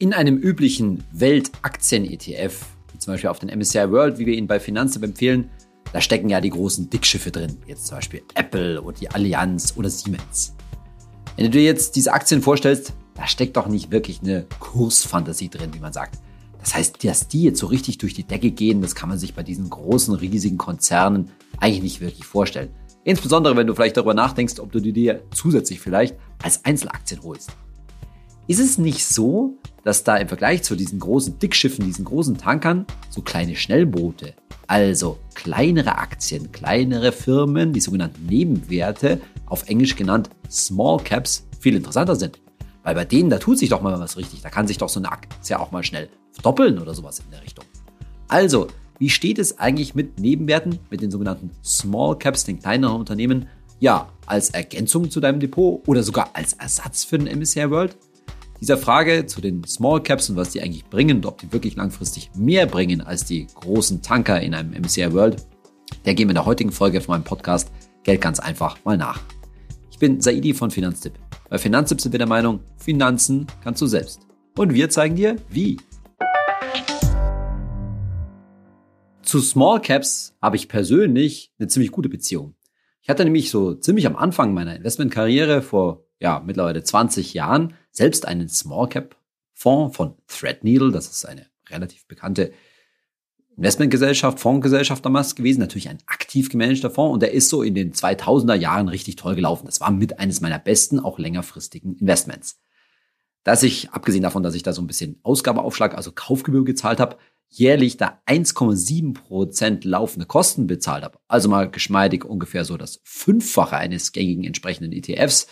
In einem üblichen Weltaktien-ETF, wie zum Beispiel auf den MSCI World, wie wir ihn bei Finanzen empfehlen, da stecken ja die großen Dickschiffe drin, jetzt zum Beispiel Apple oder die Allianz oder Siemens. Wenn du dir jetzt diese Aktien vorstellst, da steckt doch nicht wirklich eine Kursfantasie drin, wie man sagt. Das heißt, dass die jetzt so richtig durch die Decke gehen, das kann man sich bei diesen großen, riesigen Konzernen eigentlich nicht wirklich vorstellen. Insbesondere, wenn du vielleicht darüber nachdenkst, ob du dir zusätzlich vielleicht als Einzelaktien holst. Ist es nicht so, dass da im Vergleich zu diesen großen Dickschiffen, diesen großen Tankern, so kleine Schnellboote, also kleinere Aktien, kleinere Firmen, die sogenannten Nebenwerte, auf Englisch genannt Small Caps, viel interessanter sind? Weil bei denen, da tut sich doch mal was richtig. Da kann sich doch so eine Aktie auch mal schnell verdoppeln oder sowas in der Richtung. Also, wie steht es eigentlich mit Nebenwerten, mit den sogenannten Small Caps, den kleineren Unternehmen? Ja, als Ergänzung zu deinem Depot oder sogar als Ersatz für den MSCI World? Dieser Frage zu den Small Caps und was die eigentlich bringen und ob die wirklich langfristig mehr bringen als die großen Tanker in einem MSCI World, der gehen wir in der heutigen Folge von meinem Podcast Geld ganz einfach mal nach. Ich bin Saidi von Finanztipp. Bei Finanztipp sind wir der Meinung, Finanzen kannst du selbst. Und wir zeigen dir, wie. Zu Small Caps habe ich persönlich eine ziemlich gute Beziehung. Ich hatte nämlich so ziemlich am Anfang meiner Investmentkarriere vor ja, mittlerweile 20 Jahren selbst einen Small Cap Fonds von Threadneedle. Das ist eine relativ bekannte Investmentgesellschaft, Fondsgesellschaft damals gewesen. Natürlich ein aktiv gemanagter Fonds und der ist so in den 2000er Jahren richtig toll gelaufen. Das war mit eines meiner besten, auch längerfristigen Investments. Dass ich, abgesehen davon, dass ich da so ein bisschen Ausgabeaufschlag, also Kaufgebühr gezahlt habe, jährlich da 1,7 Prozent laufende Kosten bezahlt habe, also mal geschmeidig ungefähr so das Fünffache eines gängigen entsprechenden ETFs,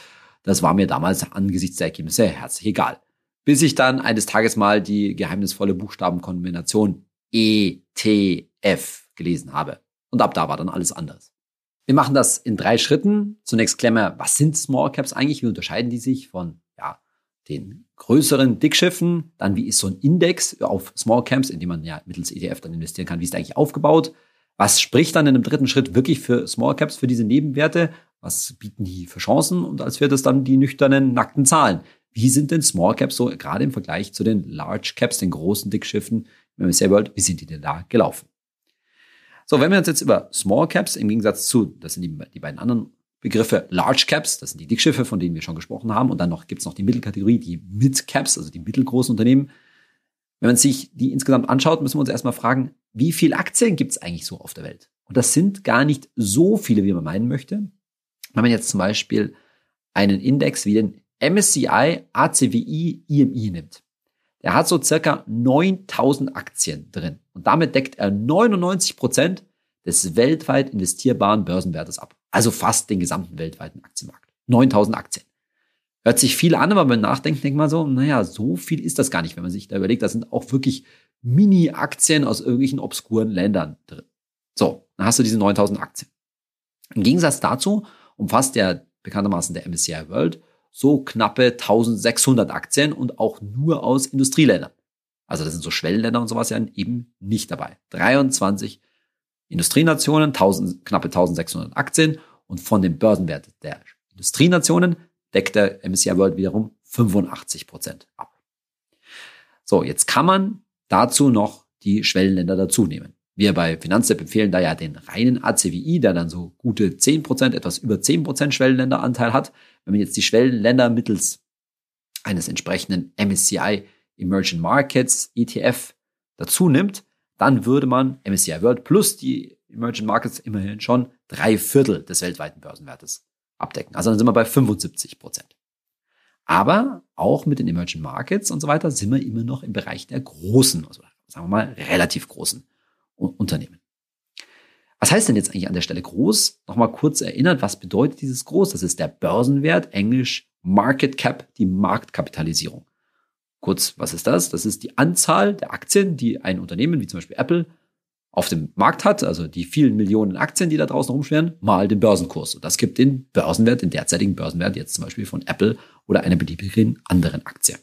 das war mir damals angesichts der Ergebnisse herzlich egal. Bis ich dann eines Tages mal die geheimnisvolle Buchstabenkombination ETF gelesen habe. Und ab da war dann alles anders. Wir machen das in drei Schritten. Zunächst klären wir, was sind Small Caps eigentlich? Wie unterscheiden die sich von ja, den größeren Dickschiffen? Dann, wie ist so ein Index auf Small Caps, in dem man ja mittels ETF dann investieren kann? Wie ist der eigentlich aufgebaut? Was spricht dann in einem dritten Schritt wirklich für Small Caps, für diese Nebenwerte? Was bieten die für Chancen? Und als viertes dann die nüchternen, nackten Zahlen. Wie sind denn Small Caps so gerade im Vergleich zu den Large Caps, den großen Dickschiffen im MSCI World, wie sind die denn da gelaufen? So, wenn wir uns jetzt über Small Caps im Gegensatz zu, das sind die, die beiden anderen Begriffe Large Caps, das sind die Dickschiffe, von denen wir schon gesprochen haben, und dann noch gibt's noch die Mittelkategorie, die Mid Caps, also die mittelgroßen Unternehmen. Wenn man sich die insgesamt anschaut, müssen wir uns erstmal fragen, wie viele Aktien gibt's eigentlich so auf der Welt? Und das sind gar nicht so viele, wie man meinen möchte. Wenn man jetzt zum Beispiel einen Index wie den MSCI ACWI IMI nimmt, der hat so circa 9000 Aktien drin und damit deckt er 99 Prozent des weltweit investierbaren Börsenwertes ab. Also fast den gesamten weltweiten Aktienmarkt. 9000 Aktien. Hört sich viel an, aber beim Nachdenken denkt man so, naja, so viel ist das gar nicht, wenn man sich da überlegt, da sind auch wirklich Mini-Aktien aus irgendwelchen obskuren Ländern drin. So, dann hast du diese 9000 Aktien. Im Gegensatz dazu umfasst ja bekanntermaßen der MSCI World so knappe 1600 Aktien und auch nur aus Industrieländern. Also das sind so Schwellenländer und sowas ja eben nicht dabei. 23 Industrienationen, 1000, knappe 1600 Aktien und von dem Börsenwert der Industrienationen deckt der MSCI World wiederum 85 Prozent ab. So, jetzt kann man dazu noch die Schwellenländer dazu nehmen. Wir bei Finanztipp empfehlen da ja den reinen ACWI, der dann so gute 10%, etwas über 10% Schwellenländeranteil hat. Wenn man jetzt die Schwellenländer mittels eines entsprechenden MSCI Emerging Markets ETF dazu nimmt, dann würde man MSCI World plus die Emerging Markets immerhin schon drei Viertel des weltweiten Börsenwertes abdecken. Also dann sind wir bei 75% Aber auch mit den Emerging Markets und so weiter sind wir immer noch im Bereich der großen, also sagen wir mal relativ großen Unternehmen. Was heißt denn jetzt eigentlich an der Stelle groß? Nochmal kurz erinnert, was bedeutet dieses groß? Das ist der Börsenwert, englisch Market Cap, die Marktkapitalisierung. Kurz, was ist das? Das ist die Anzahl der Aktien, die ein Unternehmen wie zum Beispiel Apple auf dem Markt hat, also die vielen Millionen Aktien, die da draußen rumschweren, mal den Börsenkurs. Und das gibt den Börsenwert, den derzeitigen Börsenwert jetzt zum Beispiel von Apple oder einer beliebigen anderen Aktie.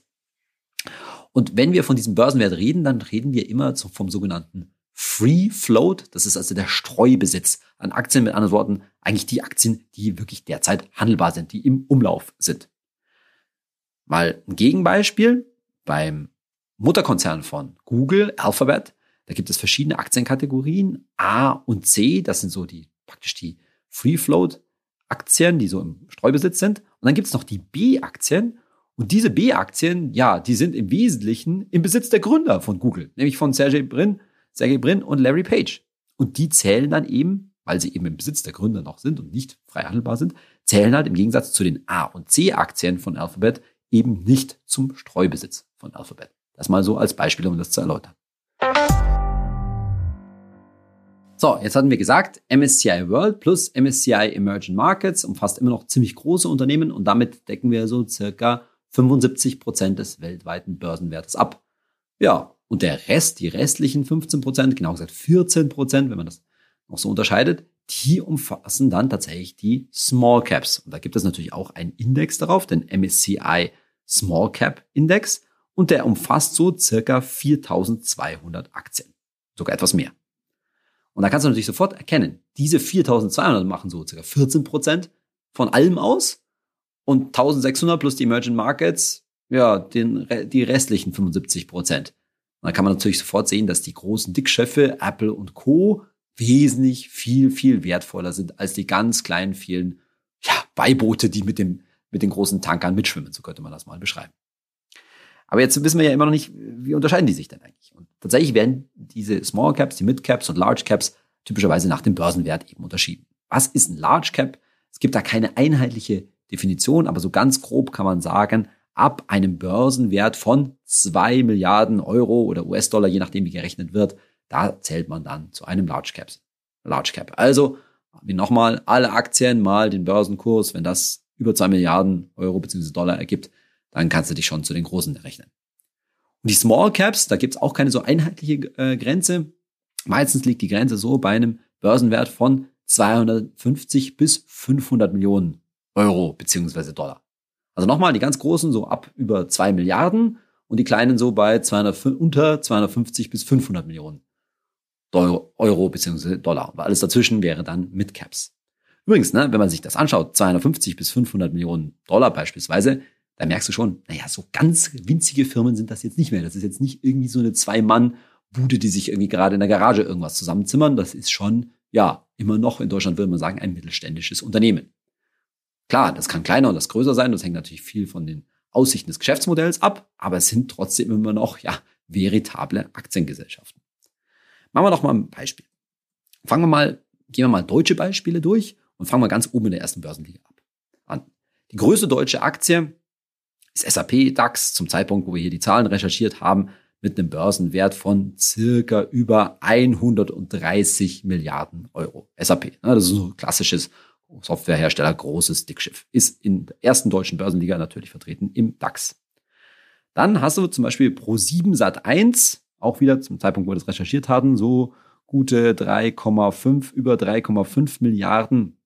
Und wenn wir von diesem Börsenwert reden, dann reden wir immer vom sogenannten Free Float, das ist also der Streubesitz an Aktien, mit anderen Worten, eigentlich die Aktien, die wirklich derzeit handelbar sind, die im Umlauf sind. Mal ein Gegenbeispiel. Beim Mutterkonzern von Google, Alphabet. Da gibt es verschiedene Aktienkategorien. A und C, das sind so die praktisch die Free Float Aktien, die so im Streubesitz sind. Und dann gibt es noch die B-Aktien. Und diese B-Aktien, ja, die sind im Wesentlichen im Besitz der Gründer von Google, nämlich von Sergey Brin, Sergey Brin und Larry Page. Und die zählen dann eben, weil sie eben im Besitz der Gründer noch sind und nicht frei handelbar sind, zählen halt im Gegensatz zu den A- und C-Aktien von Alphabet eben nicht zum Streubesitz von Alphabet. Das mal so als Beispiel, um das zu erläutern. So, jetzt hatten wir gesagt, MSCI World plus MSCI Emerging Markets umfasst immer noch ziemlich große Unternehmen und damit decken wir so circa 75 Prozent des weltweiten Börsenwertes ab. Ja, und der Rest, die restlichen 15 Prozent, genau gesagt 14 Prozent, wenn man das noch so unterscheidet, die umfassen dann tatsächlich die Small Caps. Und da gibt es natürlich auch einen Index darauf, den MSCI Small Cap Index. Und der umfasst so circa 4200 Aktien. Sogar etwas mehr. Und da kannst du natürlich sofort erkennen, diese 4200 machen so circa 14 Prozent von allem aus und 1600 plus die Emerging Markets, ja, den, die restlichen 75 Prozent. Und da kann man natürlich sofort sehen, dass die großen Dickschöffe, Apple und Co. wesentlich viel, viel wertvoller sind als die ganz kleinen, vielen, ja, Beiboote, die mit dem, mit den großen Tankern mitschwimmen. So könnte man das mal beschreiben. Aber jetzt wissen wir ja immer noch nicht, wie unterscheiden die sich denn eigentlich? Und tatsächlich werden diese Small Caps, die Mid Caps und Large Caps typischerweise nach dem Börsenwert eben unterschieden. Was ist ein Large Cap? Es gibt da keine einheitliche Definition, aber so ganz grob kann man sagen, ab einem Börsenwert von zwei Milliarden Euro oder US-Dollar, je nachdem wie gerechnet wird, da zählt man dann zu einem Large Cap. Large Cap. Also, wie nochmal, alle Aktien mal den Börsenkurs, wenn das über zwei Milliarden Euro bzw. Dollar ergibt, dann kannst du dich schon zu den Großen rechnen. Und die Small Caps, da gibt's auch keine so einheitliche äh, Grenze. Meistens liegt die Grenze so bei einem Börsenwert von 250 bis 500 Millionen Euro beziehungsweise Dollar. Also nochmal, die ganz großen so ab über zwei Milliarden und die kleinen so bei 200, unter 250 bis 500 Millionen Euro, Euro beziehungsweise Dollar. Aber alles dazwischen wäre dann Midcaps. Übrigens, ne, wenn man sich das anschaut, 250 bis 500 Millionen Dollar beispielsweise, da merkst du schon, naja, so ganz winzige Firmen sind das jetzt nicht mehr. Das ist jetzt nicht irgendwie so eine Zwei-Mann-Bude, die sich irgendwie gerade in der Garage irgendwas zusammenzimmern. Das ist schon, ja, immer noch in Deutschland würde man sagen, ein mittelständisches Unternehmen. Klar, das kann kleiner und das größer sein. Das hängt natürlich viel von den Aussichten des Geschäftsmodells ab, aber es sind trotzdem immer noch, ja, veritable Aktiengesellschaften. Machen wir doch mal ein Beispiel. Fangen wir mal, gehen wir mal deutsche Beispiele durch und fangen wir ganz oben in der ersten Börsenliga ab. An. Die größte deutsche Aktie ist SAP DAX zum Zeitpunkt, wo wir hier die Zahlen recherchiert haben, mit einem Börsenwert von circa über 130 Milliarden Euro. SAP, ne, das ist so ein klassisches Softwarehersteller, großes Dickschiff. Ist in der ersten deutschen Börsenliga natürlich vertreten im DAX. Dann hast du zum Beispiel Pro7 Sat 1, auch wieder zum Zeitpunkt, wo wir das recherchiert hatten, so gute 3,5, über 3,5 Milliarden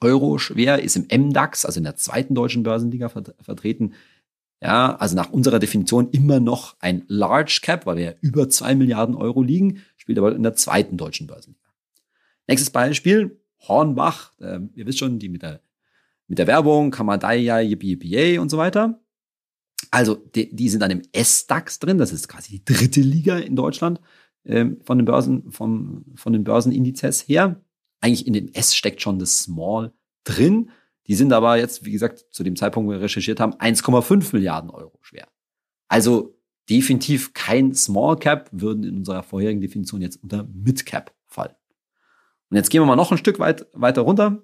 Euro schwer, ist im MDAX, also in der zweiten deutschen Börsenliga vertreten. Ja, also nach unserer Definition immer noch ein Large Cap, weil wir ja über zwei Milliarden Euro liegen, spielt aber in der zweiten deutschen Börsenliga. Nächstes Beispiel, Hornbach, äh, ihr wisst schon, die mit der, mit der Werbung, Kamadaya, Yippie Yippie und so weiter. Also die, die sind dann im S-DAX drin, das ist quasi die dritte Liga in Deutschland ähm, von den Börsen, vom, von den Börsenindizes her. Eigentlich in dem S steckt schon das Small drin. Die sind aber jetzt, wie gesagt, zu dem Zeitpunkt, wo wir recherchiert haben, 1,5 Milliarden Euro schwer. Also definitiv kein Small Cap, würden in unserer vorherigen Definition jetzt unter Mid Cap fallen. Und jetzt gehen wir mal noch ein Stück weit weiter runter.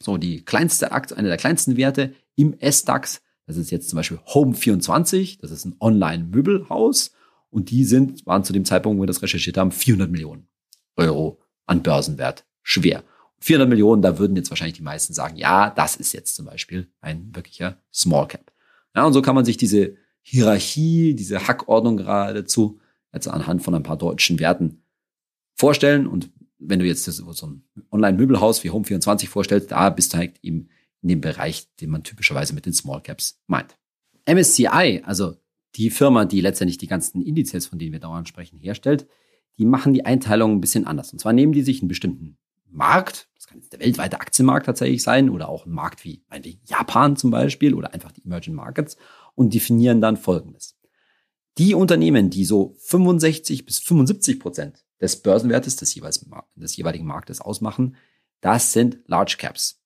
So, die kleinste Aktie, eine der kleinsten Werte im S-DAX, das ist jetzt zum Beispiel Home24, das ist ein Online-Möbelhaus. Und die sind, waren zu dem Zeitpunkt, wo wir das recherchiert haben, 400 Millionen Euro an Börsenwert schwer. 400 Millionen, da würden jetzt wahrscheinlich die meisten sagen, ja, das ist jetzt zum Beispiel ein wirklicher Small Cap. Ja, und so kann man sich diese Hierarchie, diese Hackordnung geradezu jetzt anhand von ein paar deutschen Werten vorstellen. Und wenn du jetzt so ein Online-Möbelhaus wie Home24 vorstellst, da bist du halt eben in dem Bereich, den man typischerweise mit den Small Caps meint. MSCI, also die Firma, die letztendlich die ganzen Indizes, von denen wir dauernd sprechen, herstellt, die machen die Einteilung ein bisschen anders. Und zwar nehmen die sich einen bestimmten Markt, das kann jetzt der weltweite Aktienmarkt tatsächlich sein oder auch ein Markt wie meinetwegen Japan zum Beispiel oder einfach die Emerging Markets und definieren dann Folgendes. Die Unternehmen, die so 65 bis 75 Prozent des Börsenwertes des, jeweils, des jeweiligen Marktes ausmachen, das sind Large Caps.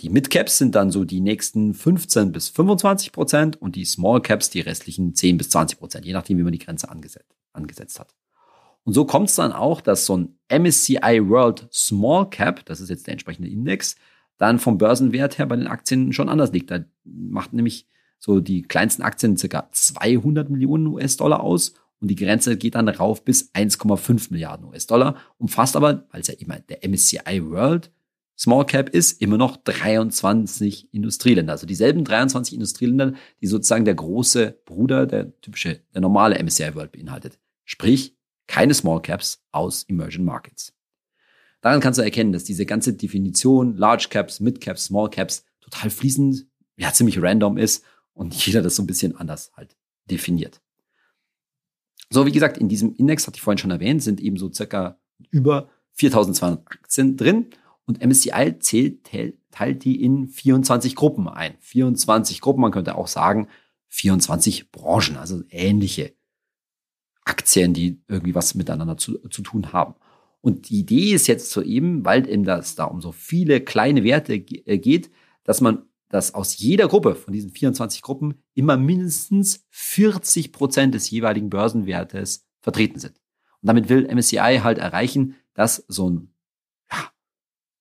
Die Mid Caps sind dann so die nächsten 15 bis 25 Prozent und die Small Caps die restlichen 10 bis 20 Prozent, je nachdem, wie man die Grenze angesetzt, angesetzt hat. Und so kommt es dann auch, dass so ein MSCI World Small Cap, das ist jetzt der entsprechende Index, dann vom Börsenwert her bei den Aktien schon anders liegt. Da macht nämlich so die kleinsten Aktien circa 200 Millionen US-Dollar aus und die Grenze geht dann rauf bis 1,5 Milliarden US-Dollar, umfasst aber, weil es ja immer der MSCI World Small Cap ist, immer noch 23 Industrieländer. Also dieselben 23 Industrieländer, die sozusagen der große Bruder, der typische, der normale MSCI World beinhaltet. Sprich, keine Small Caps aus Emerging Markets. Daran kannst du erkennen, dass diese ganze Definition Large Caps, Mid Caps, Small Caps total fließend, ja, ziemlich random ist und jeder das so ein bisschen anders halt definiert. So, wie gesagt, in diesem Index, hatte ich vorhin schon erwähnt, sind eben so circa über 4200 Aktien drin und MSCI zählt, teilt die in 24 Gruppen ein. 24 Gruppen, man könnte auch sagen 24 Branchen, also ähnliche Aktien, die irgendwie was miteinander zu, zu tun haben. Und die Idee ist jetzt so eben, weil eben das da um so viele kleine Werte äh, geht, dass man, dass aus jeder Gruppe von diesen 24 Gruppen immer mindestens 40 Prozent des jeweiligen Börsenwertes vertreten sind. Und damit will MSCI halt erreichen, dass so ein ja,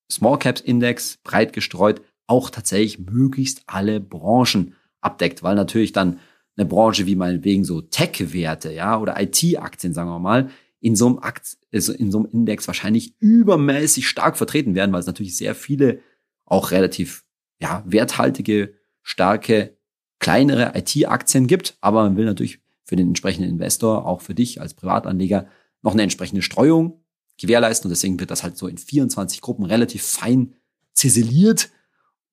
Small Caps Index breit gestreut auch tatsächlich möglichst alle Branchen abdeckt, weil natürlich dann eine Branche wie meinetwegen so Tech-Werte, ja, oder IT-Aktien, sagen wir mal, in so einem Akt, also in so einem Index wahrscheinlich übermäßig stark vertreten werden, weil es natürlich sehr viele auch relativ, ja, werthaltige, starke, kleinere IT-Aktien gibt. Aber man will natürlich für den entsprechenden Investor, auch für dich als Privatanleger, noch eine entsprechende Streuung gewährleisten. Und deswegen wird das halt so in 24 Gruppen relativ fein ziseliert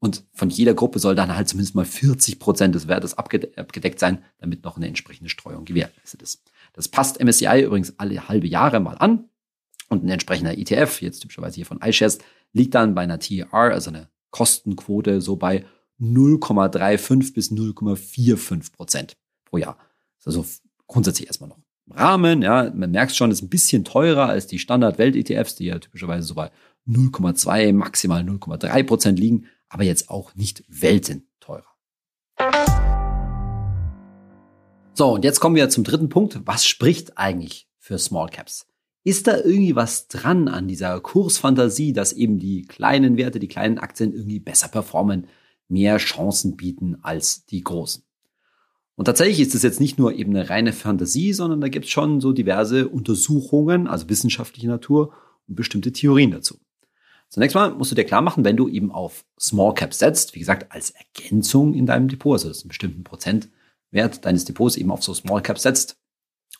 und von jeder Gruppe soll dann halt zumindest mal 40 Prozent des Wertes abgedeckt sein, damit noch eine entsprechende Streuung gewährleistet ist. Das passt MSCI übrigens alle halbe Jahre mal an. Und ein entsprechender ETF, jetzt typischerweise hier von iShares, liegt dann bei einer TR, also eine Kostenquote, so bei 0,35 bis 0,45 Prozent pro Jahr. Also grundsätzlich erstmal noch im Rahmen. Ja, man merkt schon, ist ein bisschen teurer als die Standard-Welt-ETFs, die ja typischerweise so bei 0,2, maximal 0,3 Prozent liegen aber jetzt auch nicht Welten teurer. So, und jetzt kommen wir zum dritten Punkt. Was spricht eigentlich für Small Caps? Ist da irgendwie was dran an dieser Kursfantasie, dass eben die kleinen Werte, die kleinen Aktien irgendwie besser performen, mehr Chancen bieten als die großen? Und tatsächlich ist es jetzt nicht nur eben eine reine Fantasie, sondern da gibt es schon so diverse Untersuchungen, also wissenschaftliche Natur und bestimmte Theorien dazu. Zunächst mal musst du dir klar machen, wenn du eben auf Small Cap setzt, wie gesagt, als Ergänzung in deinem Depot, also das ist einen bestimmten Prozentwert deines Depots eben auf so Small Cap setzt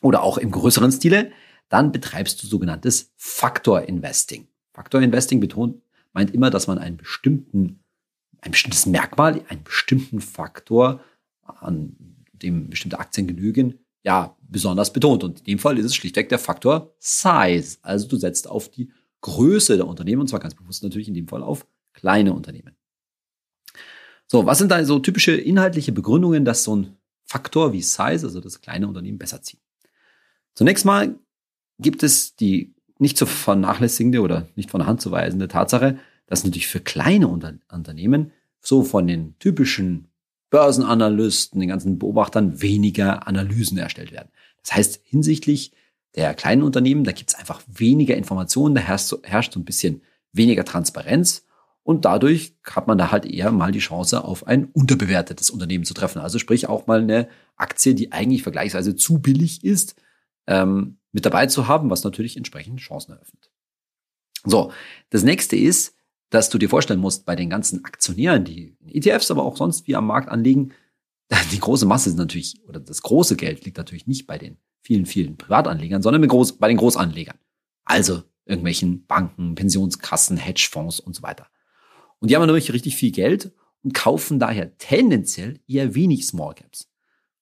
oder auch im größeren Stile, dann betreibst du sogenanntes Factor Investing. Factor Investing betont, meint immer, dass man einen bestimmten, ein bestimmtes Merkmal, einen bestimmten Faktor, an dem bestimmte Aktien genügen, ja, besonders betont. Und in dem Fall ist es schlichtweg der Faktor Size. Also du setzt auf die Größe der Unternehmen, und zwar ganz bewusst natürlich in dem Fall auf kleine Unternehmen. So, was sind da so typische inhaltliche Begründungen, dass so ein Faktor wie Size, also das kleine Unternehmen, besser zieht? Zunächst mal gibt es die nicht zu vernachlässigende oder nicht von der Hand zu weisende Tatsache, dass natürlich für kleine Unter Unternehmen so von den typischen Börsenanalysten, den ganzen Beobachtern weniger Analysen erstellt werden. Das heißt, hinsichtlich der kleinen Unternehmen, da gibt es einfach weniger Informationen, da herrscht so, herrscht so ein bisschen weniger Transparenz und dadurch hat man da halt eher mal die Chance, auf ein unterbewertetes Unternehmen zu treffen. Also sprich auch mal eine Aktie, die eigentlich vergleichsweise zu billig ist, ähm, mit dabei zu haben, was natürlich entsprechend Chancen eröffnet. So, das nächste ist, dass du dir vorstellen musst, bei den ganzen Aktionären, die ETFs, aber auch sonst wie am Markt anliegen, die große Masse ist natürlich, oder das große Geld liegt natürlich nicht bei den vielen, vielen Privatanlegern, sondern Groß, bei den Großanlegern. Also irgendwelchen Banken, Pensionskassen, Hedgefonds und so weiter. Und die haben natürlich richtig viel Geld und kaufen daher tendenziell eher wenig Small Caps.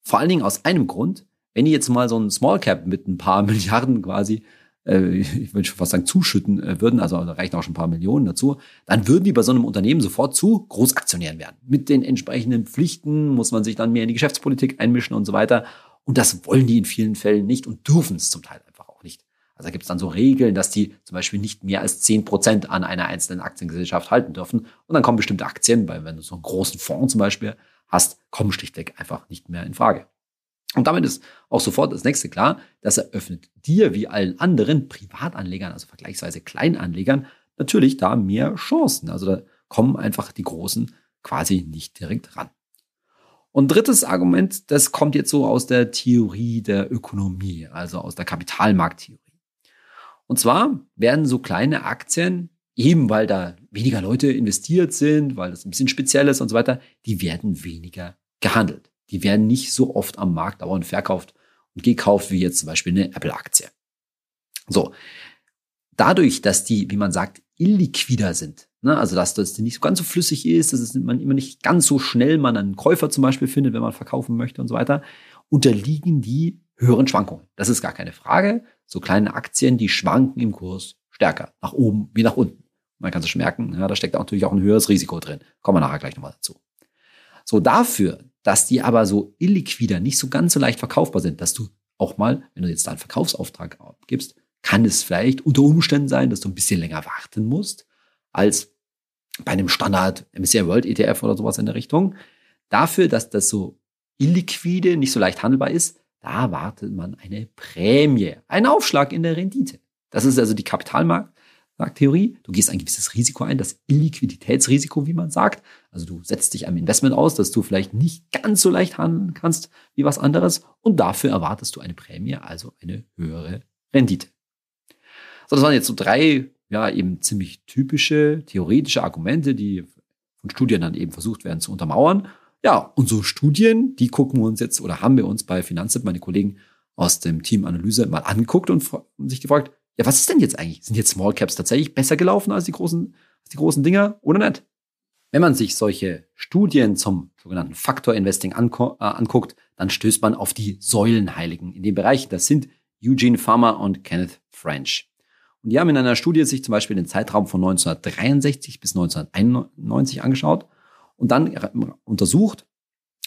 Vor allen Dingen aus einem Grund, wenn die jetzt mal so ein Small Cap mit ein paar Milliarden quasi, äh, ich würde schon fast sagen, zuschütten äh, würden, also da reichen auch schon ein paar Millionen dazu, dann würden die bei so einem Unternehmen sofort zu Großaktionären werden. Mit den entsprechenden Pflichten muss man sich dann mehr in die Geschäftspolitik einmischen und so weiter. Und das wollen die in vielen Fällen nicht und dürfen es zum Teil einfach auch nicht. Also da gibt es dann so Regeln, dass die zum Beispiel nicht mehr als zehn Prozent an einer einzelnen Aktiengesellschaft halten dürfen. Und dann kommen bestimmte Aktien, weil wenn du so einen großen Fonds zum Beispiel hast, kommen schlichtweg einfach nicht mehr in Frage. Und damit ist auch sofort das nächste klar, das eröffnet dir wie allen anderen Privatanlegern, also vergleichsweise Kleinanlegern, natürlich da mehr Chancen. Also da kommen einfach die Großen quasi nicht direkt ran. Und drittes Argument, das kommt jetzt so aus der Theorie der Ökonomie, also aus der Kapitalmarkttheorie. Und zwar werden so kleine Aktien, eben weil da weniger Leute investiert sind, weil das ein bisschen speziell ist und so weiter, die werden weniger gehandelt. Die werden nicht so oft am Markt dauernd verkauft und gekauft wie jetzt zum Beispiel eine Apple-Aktie. So. Dadurch, dass die, wie man sagt, illiquider sind, ne, also dass das nicht ganz so flüssig ist, dass es man immer nicht ganz so schnell man einen Käufer zum Beispiel findet, wenn man verkaufen möchte und so weiter, unterliegen die höheren Schwankungen. Das ist gar keine Frage. So kleine Aktien, die schwanken im Kurs stärker, nach oben wie nach unten. Man kann sich merken, ja, da steckt natürlich auch ein höheres Risiko drin. Kommen wir nachher gleich nochmal dazu. So dafür, dass die aber so illiquider, nicht so ganz so leicht verkaufbar sind, dass du auch mal, wenn du jetzt da einen Verkaufsauftrag abgibst, kann es vielleicht unter Umständen sein, dass du ein bisschen länger warten musst als bei einem Standard MSCI World ETF oder sowas in der Richtung. Dafür, dass das so illiquide, nicht so leicht handelbar ist, da erwartet man eine Prämie, einen Aufschlag in der Rendite. Das ist also die Kapitalmarkt sagt Theorie, du gehst ein gewisses Risiko ein, das Illiquiditätsrisiko, wie man sagt. Also du setzt dich einem Investment aus, dass du vielleicht nicht ganz so leicht handeln kannst wie was anderes und dafür erwartest du eine Prämie, also eine höhere Rendite. So, das waren jetzt so drei, ja, eben ziemlich typische theoretische Argumente, die von Studien dann eben versucht werden zu untermauern. Ja, und so Studien, die gucken wir uns jetzt oder haben wir uns bei Finanztipp, meine Kollegen aus dem Team Analyse mal angeguckt und sich gefragt, ja, was ist denn jetzt eigentlich? Sind jetzt Small Caps tatsächlich besser gelaufen als die großen, als die großen Dinger oder nicht? Wenn man sich solche Studien zum sogenannten Faktor Investing äh, anguckt, dann stößt man auf die Säulenheiligen in dem Bereich. Das sind Eugene Farmer und Kenneth French. Und die haben in einer Studie sich zum Beispiel den Zeitraum von 1963 bis 1991 angeschaut und dann untersucht,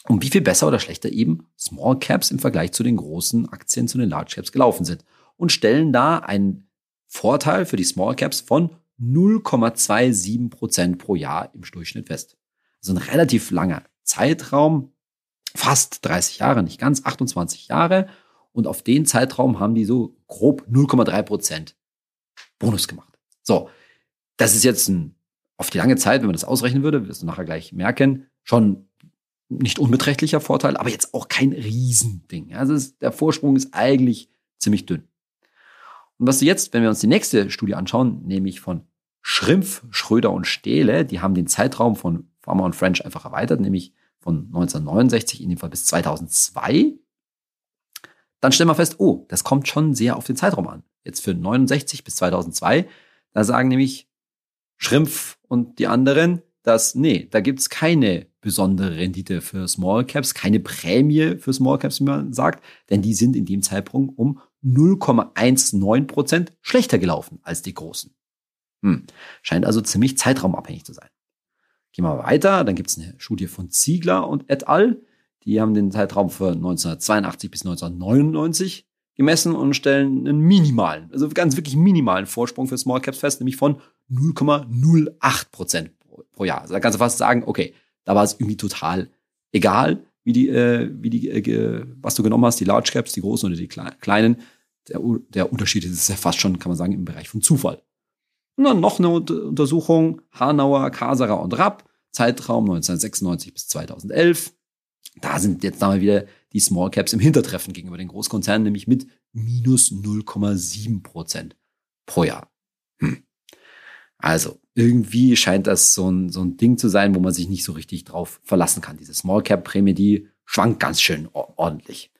um wie viel besser oder schlechter eben Small Caps im Vergleich zu den großen Aktien, zu den Large Caps gelaufen sind und stellen da einen Vorteil für die Small Caps von 0,27 Prozent pro Jahr im Durchschnitt fest. Also ein relativ langer Zeitraum, fast 30 Jahre, nicht ganz, 28 Jahre. Und auf den Zeitraum haben die so grob 0,3 Prozent Bonus gemacht. So, das ist jetzt ein, auf die lange Zeit, wenn man das ausrechnen würde, wirst du nachher gleich merken, schon nicht unbeträchtlicher Vorteil, aber jetzt auch kein Riesending. Also ist, der Vorsprung ist eigentlich ziemlich dünn. Und was du jetzt, wenn wir uns die nächste Studie anschauen, nämlich von Schrimpf, Schröder und Stehle, die haben den Zeitraum von Farmer und French einfach erweitert, nämlich von 1969 in dem Fall bis 2002. Dann stellen wir fest, oh, das kommt schon sehr auf den Zeitraum an. Jetzt für 69 bis 2002, da sagen nämlich Schrimpf und die anderen, dass, nee, da gibt's keine besondere Rendite für Small Caps, keine Prämie für Small Caps, wie man sagt, denn die sind in dem Zeitpunkt um 0,19 Prozent schlechter gelaufen als die großen. Hm. Scheint also ziemlich zeitraumabhängig zu sein. Gehen wir weiter, dann gibt es eine Studie von Ziegler und et al. Die haben den Zeitraum für 1982 bis 1999 gemessen und stellen einen minimalen, also ganz wirklich minimalen Vorsprung für Small Caps fest, nämlich von 0,08 Prozent pro Jahr. Also da kannst du fast sagen, okay, da war es irgendwie total egal, wie die, äh, wie die, äh, was du genommen hast, die Large Caps, die großen oder die kleinen. Der, der Unterschied ist ja fast schon, kann man sagen, im Bereich von Zufall. Und dann noch eine Untersuchung, Hanauer, Kaserer und Rapp, Zeitraum 1996 bis 2011. Da sind jetzt mal wieder die Small Caps im Hintertreffen gegenüber den Großkonzernen, nämlich mit minus 0,7 Prozent pro Jahr. Hm. Also, irgendwie scheint das so ein, so ein Ding zu sein, wo man sich nicht so richtig drauf verlassen kann. Diese Small Cap Prämie, die schwankt ganz schön ordentlich.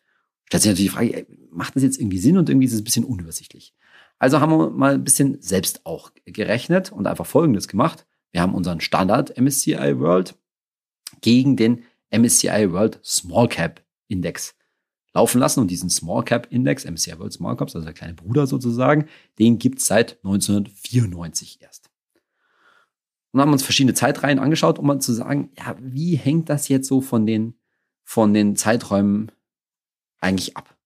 Stellt sich natürlich die Frage, macht das jetzt irgendwie Sinn und irgendwie ist es ein bisschen unübersichtlich. Also haben wir mal ein bisschen selbst auch gerechnet und einfach Folgendes gemacht. Wir haben unseren Standard MSCI World gegen den MSCI World Small Cap Index laufen lassen. Und diesen Small Cap Index, MSCI World Small Caps, also der kleine Bruder sozusagen, den gibt's seit 1994 erst und haben uns verschiedene Zeitreihen angeschaut, um mal zu sagen, ja, wie hängt das jetzt so von den, von den Zeiträumen eigentlich ab.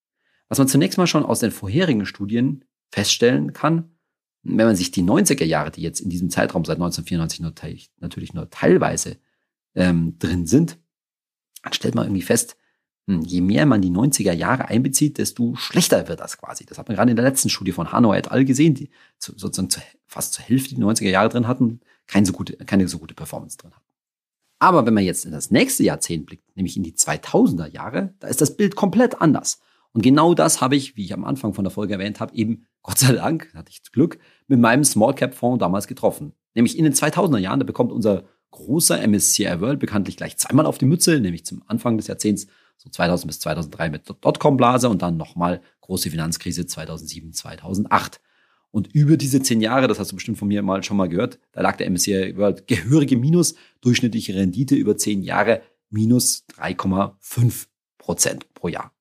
Was man zunächst mal schon aus den vorherigen Studien feststellen kann, wenn man sich die 90er Jahre, die jetzt in diesem Zeitraum seit 1994 nur natürlich nur teilweise ähm, drin sind, dann stellt man irgendwie fest, hm, je mehr man die 90er Jahre einbezieht, desto schlechter wird das quasi. Das hat man gerade in der letzten Studie von Hanau et al. gesehen, die sozusagen fast zur Hälfte die 90er Jahre drin hatten, keine so gute, keine so gute Performance drin hatten. Aber wenn man jetzt in das nächste Jahrzehnt blickt, nämlich in die 2000er Jahre, da ist das Bild komplett anders. Und genau das habe ich, wie ich am Anfang von der Folge erwähnt habe, eben Gott sei Dank, hatte ich Glück, mit meinem Small Cap Fonds damals getroffen. Nämlich in den 2000er Jahren, da bekommt unser großer MSCI World bekanntlich gleich zweimal auf die Mütze, nämlich zum Anfang des Jahrzehnts, so 2000 bis 2003 mit Dotcom-Blase und dann nochmal große Finanzkrise 2007, 2008. Und über diese zehn Jahre, das hast du bestimmt von mir mal schon mal gehört, da lag der MSCI World gehörige Minus, durchschnittliche Rendite über zehn Jahre minus 3,5 Prozent pro Jahr.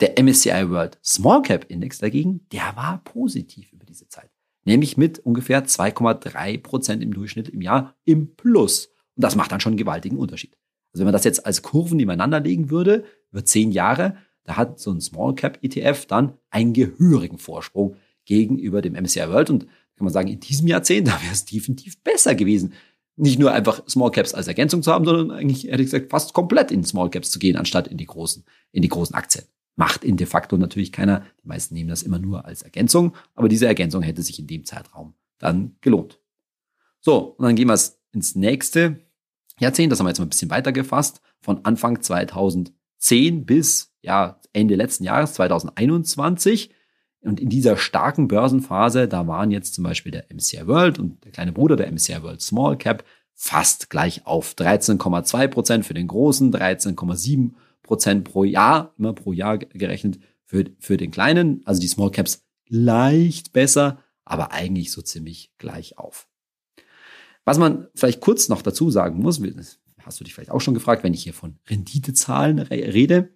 Der MSCI World Small Cap Index dagegen, der war positiv über diese Zeit. Nämlich mit ungefähr 2,3 Prozent im Durchschnitt im Jahr im Plus. Und das macht dann schon einen gewaltigen Unterschied. Also wenn man das jetzt als Kurven nebeneinander legen würde, über zehn Jahre, da hat so ein Small Cap ETF dann einen gehörigen Vorsprung gegenüber dem MSCI World. Und kann man sagen, in diesem Jahrzehnt, da wäre es definitiv besser gewesen, nicht nur einfach Small Caps als Ergänzung zu haben, sondern eigentlich, ehrlich gesagt, fast komplett in Small Caps zu gehen, anstatt in die großen, in die großen Aktien. Macht in de facto natürlich keiner. Die meisten nehmen das immer nur als Ergänzung, aber diese Ergänzung hätte sich in dem Zeitraum dann gelohnt. So, und dann gehen wir ins nächste Jahrzehnt. Das haben wir jetzt mal ein bisschen weiter gefasst. Von Anfang 2010 bis ja, Ende letzten Jahres, 2021. Und in dieser starken Börsenphase, da waren jetzt zum Beispiel der MCI World und der kleine Bruder der MCI World Small Cap fast gleich auf 13,2 Prozent für den großen, 13,7 Prozent pro Jahr, immer pro Jahr gerechnet für, für den kleinen. Also die Small Caps leicht besser, aber eigentlich so ziemlich gleich auf. Was man vielleicht kurz noch dazu sagen muss, hast du dich vielleicht auch schon gefragt, wenn ich hier von Renditezahlen rede.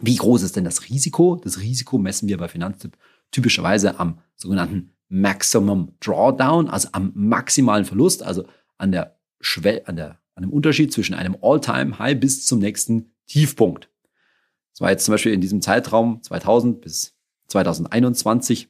Wie groß ist denn das Risiko? Das Risiko messen wir bei Finanztipp typischerweise am sogenannten Maximum Drawdown, also am maximalen Verlust, also an der Schwelle, an der, an dem Unterschied zwischen einem All-Time-High bis zum nächsten Tiefpunkt. Das war jetzt zum Beispiel in diesem Zeitraum 2000 bis 2021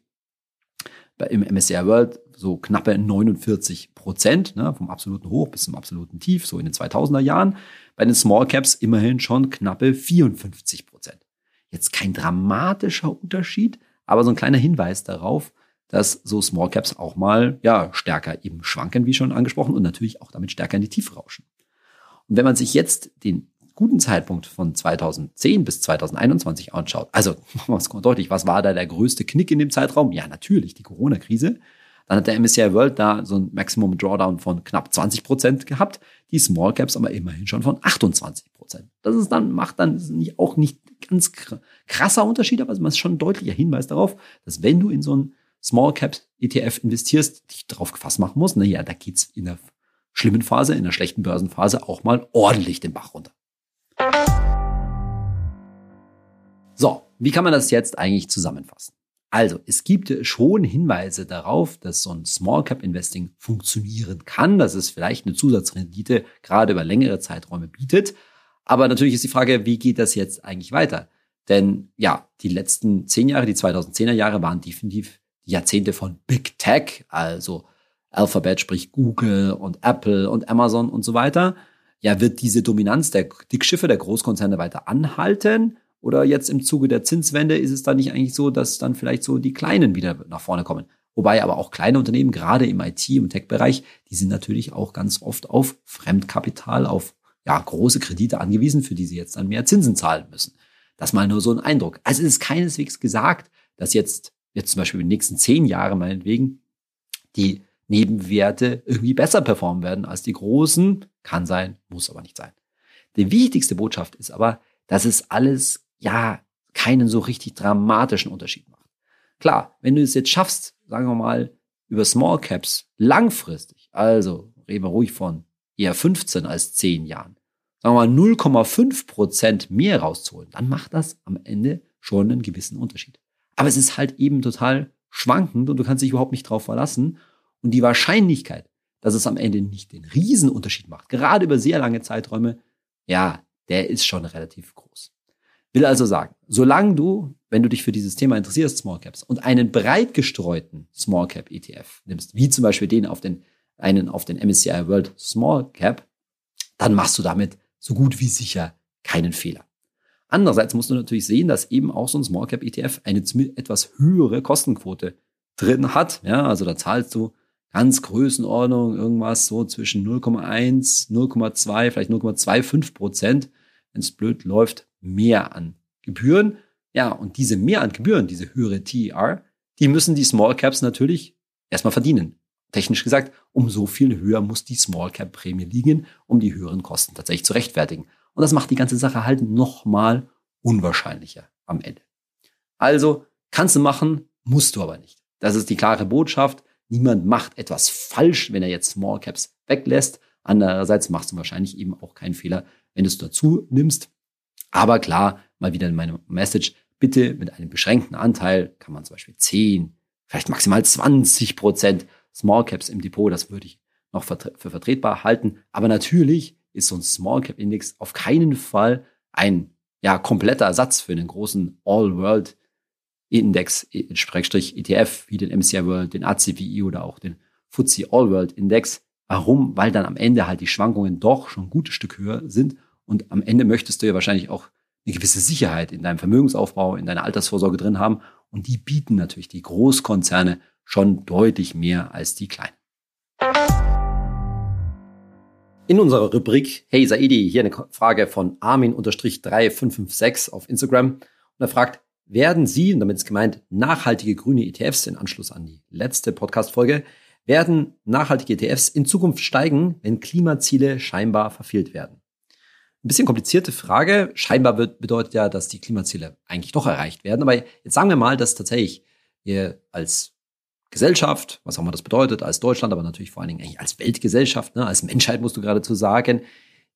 im MSCI World so knappe 49 Prozent, ne, vom absoluten Hoch bis zum absoluten Tief, so in den 2000er Jahren. Bei den Small Caps immerhin schon knappe 54 Prozent. Jetzt kein dramatischer Unterschied, aber so ein kleiner Hinweis darauf, dass so Small Caps auch mal ja stärker eben schwanken, wie schon angesprochen, und natürlich auch damit stärker in die Tiefe rauschen. Und wenn man sich jetzt den guten Zeitpunkt von 2010 bis 2021 anschaut, also machen wir es deutlich, was war da der größte Knick in dem Zeitraum? Ja, natürlich die Corona-Krise. Dann hat der MSCI World da so ein Maximum Drawdown von knapp 20 Prozent gehabt, die Small Caps aber immerhin schon von 28 Prozent. Das ist dann, macht dann auch nicht ganz krasser Unterschied, aber es ist schon ein deutlicher Hinweis darauf, dass wenn du in so ein Small Cap ETF investierst, dich darauf gefasst machen musst, naja, da geht's in der schlimmen Phase, in der schlechten Börsenphase auch mal ordentlich den Bach runter. So, wie kann man das jetzt eigentlich zusammenfassen? Also, es gibt schon Hinweise darauf, dass so ein Small Cap Investing funktionieren kann, dass es vielleicht eine Zusatzrendite gerade über längere Zeiträume bietet. Aber natürlich ist die Frage, wie geht das jetzt eigentlich weiter? Denn ja, die letzten zehn Jahre, die 2010er Jahre waren definitiv die Jahrzehnte von Big Tech, also Alphabet, sprich Google und Apple und Amazon und so weiter. Ja, wird diese Dominanz der Dickschiffe, der Großkonzerne weiter anhalten? Oder jetzt im Zuge der Zinswende ist es dann nicht eigentlich so, dass dann vielleicht so die Kleinen wieder nach vorne kommen? Wobei aber auch kleine Unternehmen, gerade im IT- und Tech-Bereich, die sind natürlich auch ganz oft auf Fremdkapital, auf ja, große Kredite angewiesen, für die sie jetzt dann mehr Zinsen zahlen müssen. Das mal nur so ein Eindruck. Also es ist keineswegs gesagt, dass jetzt, jetzt zum Beispiel in den nächsten zehn Jahren meinetwegen, die Nebenwerte irgendwie besser performen werden als die großen. Kann sein, muss aber nicht sein. Die wichtigste Botschaft ist aber, dass es alles ja keinen so richtig dramatischen Unterschied macht. Klar, wenn du es jetzt schaffst, sagen wir mal, über Small Caps langfristig, also reden wir ruhig von eher 15 als 10 Jahren, sagen wir mal 0,5 Prozent mehr rauszuholen, dann macht das am Ende schon einen gewissen Unterschied. Aber es ist halt eben total schwankend und du kannst dich überhaupt nicht drauf verlassen. Und die Wahrscheinlichkeit, dass es am Ende nicht den Riesenunterschied macht, gerade über sehr lange Zeiträume, ja, der ist schon relativ groß. Will also sagen, solange du, wenn du dich für dieses Thema interessierst, Small Caps, und einen breit gestreuten Small Cap ETF nimmst, wie zum Beispiel den auf den, einen auf den MSCI World Small Cap, dann machst du damit so gut wie sicher keinen Fehler. Andererseits musst du natürlich sehen, dass eben auch so ein Small Cap ETF eine etwas höhere Kostenquote drin hat. Ja, also da zahlst du ganz Größenordnung irgendwas so zwischen 0,1, 0,2, vielleicht 0,25 Prozent, wenn es blöd läuft, mehr an Gebühren. Ja, und diese mehr an Gebühren, diese höhere TER, die müssen die Small Caps natürlich erstmal verdienen. Technisch gesagt, um so viel höher muss die Small Cap Prämie liegen, um die höheren Kosten tatsächlich zu rechtfertigen. Und das macht die ganze Sache halt nochmal unwahrscheinlicher am Ende. Also kannst du machen, musst du aber nicht. Das ist die klare Botschaft. Niemand macht etwas falsch, wenn er jetzt Small Caps weglässt. Andererseits machst du wahrscheinlich eben auch keinen Fehler, wenn du es dazu nimmst. Aber klar, mal wieder in meinem Message, bitte mit einem beschränkten Anteil kann man zum Beispiel 10, vielleicht maximal 20 Prozent Small Caps im Depot, das würde ich noch für vertretbar halten. Aber natürlich ist so ein Small Cap Index auf keinen Fall ein ja, kompletter Ersatz für einen großen All World Index, Schrägstrich ETF, wie den MSCI World, den ACWI oder auch den FTSE All World Index. Warum? Weil dann am Ende halt die Schwankungen doch schon ein gutes Stück höher sind und am Ende möchtest du ja wahrscheinlich auch eine gewisse Sicherheit in deinem Vermögensaufbau, in deiner Altersvorsorge drin haben und die bieten natürlich die Großkonzerne schon deutlich mehr als die kleinen. In unserer Rubrik Hey Saidi, hier eine Frage von Armin-3556 auf Instagram. Und er fragt, werden Sie, und damit ist gemeint nachhaltige grüne ETFs in Anschluss an die letzte Podcast-Folge, werden nachhaltige ETFs in Zukunft steigen, wenn Klimaziele scheinbar verfehlt werden? Ein bisschen komplizierte Frage. Scheinbar bedeutet ja, dass die Klimaziele eigentlich doch erreicht werden. Aber jetzt sagen wir mal, dass tatsächlich wir als Gesellschaft, was auch immer das bedeutet, als Deutschland, aber natürlich vor allen Dingen als Weltgesellschaft, ne, als Menschheit musst du geradezu sagen,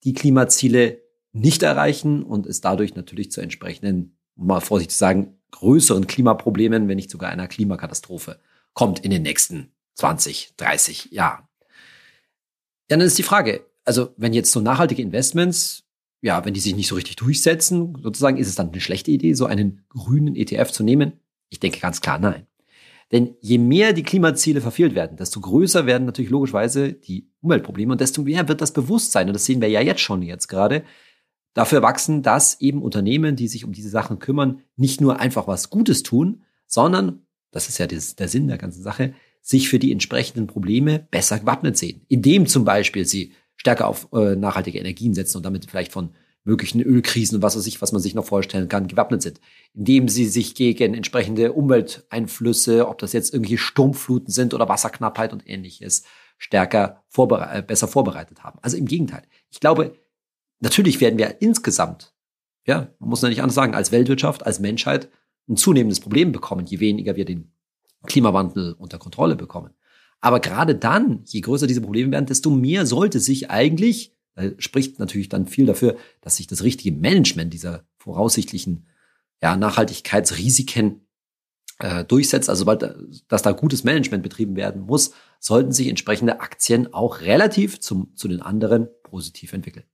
die Klimaziele nicht erreichen und es dadurch natürlich zu entsprechenden, um mal vorsichtig zu sagen, größeren Klimaproblemen, wenn nicht sogar einer Klimakatastrophe kommt in den nächsten 20, 30 Jahren. Ja, dann ist die Frage, also wenn jetzt so nachhaltige Investments, ja, wenn die sich nicht so richtig durchsetzen, sozusagen, ist es dann eine schlechte Idee, so einen grünen ETF zu nehmen? Ich denke ganz klar nein. Denn je mehr die Klimaziele verfehlt werden, desto größer werden natürlich logischerweise die Umweltprobleme und desto mehr wird das Bewusstsein, und das sehen wir ja jetzt schon jetzt gerade, dafür wachsen, dass eben Unternehmen, die sich um diese Sachen kümmern, nicht nur einfach was Gutes tun, sondern, das ist ja der Sinn der ganzen Sache, sich für die entsprechenden Probleme besser gewappnet sehen. Indem zum Beispiel sie stärker auf äh, nachhaltige Energien setzen und damit vielleicht von möglichen Ölkrisen und was weiß ich, was man sich noch vorstellen kann, gewappnet sind. Indem sie sich gegen entsprechende Umwelteinflüsse, ob das jetzt irgendwelche Sturmfluten sind oder Wasserknappheit und ähnliches, stärker vorbere äh, besser vorbereitet haben. Also im Gegenteil. Ich glaube, natürlich werden wir insgesamt, ja, man muss ja nicht anders sagen, als Weltwirtschaft, als Menschheit ein zunehmendes Problem bekommen, je weniger wir den Klimawandel unter Kontrolle bekommen. Aber gerade dann, je größer diese Probleme werden, desto mehr sollte sich eigentlich da spricht natürlich dann viel dafür, dass sich das richtige Management dieser voraussichtlichen ja, Nachhaltigkeitsrisiken äh, durchsetzt. Also sobald dass da gutes Management betrieben werden muss, sollten sich entsprechende Aktien auch relativ zum, zu den anderen positiv entwickeln.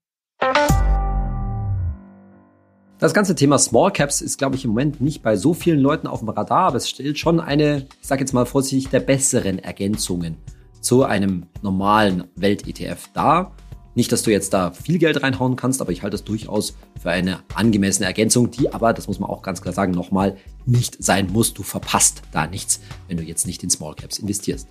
Das ganze Thema Small Caps ist, glaube ich, im Moment nicht bei so vielen Leuten auf dem Radar, aber es stellt schon eine, ich sage jetzt mal vorsichtig, der besseren Ergänzungen zu einem normalen Welt-ETF dar. Nicht, dass du jetzt da viel Geld reinhauen kannst, aber ich halte es durchaus für eine angemessene Ergänzung, die aber, das muss man auch ganz klar sagen, nochmal nicht sein muss. Du verpasst da nichts, wenn du jetzt nicht in Small Caps investierst.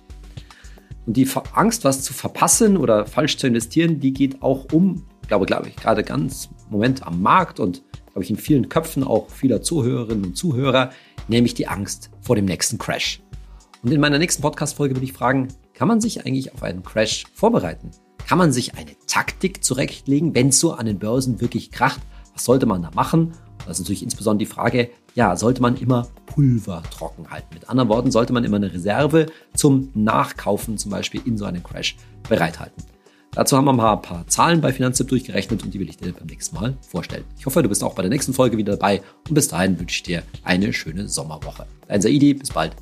Und die Angst, was zu verpassen oder falsch zu investieren, die geht auch um, glaube, glaube ich, gerade ganz im Moment am Markt und glaube ich in vielen Köpfen auch vieler Zuhörerinnen und Zuhörer, nämlich die Angst vor dem nächsten Crash. Und in meiner nächsten Podcast-Folge will ich fragen, kann man sich eigentlich auf einen Crash vorbereiten? Kann man sich eine Taktik zurechtlegen, wenn es so an den Börsen wirklich kracht? Was sollte man da machen? Das ist natürlich insbesondere die Frage, ja, sollte man immer Pulver trocken halten? Mit anderen Worten, sollte man immer eine Reserve zum Nachkaufen zum Beispiel in so einem Crash bereithalten? Dazu haben wir mal ein paar Zahlen bei Finanztipp durchgerechnet und die will ich dir beim nächsten Mal vorstellen. Ich hoffe, du bist auch bei der nächsten Folge wieder dabei und bis dahin wünsche ich dir eine schöne Sommerwoche. Dein Saidi, bis bald.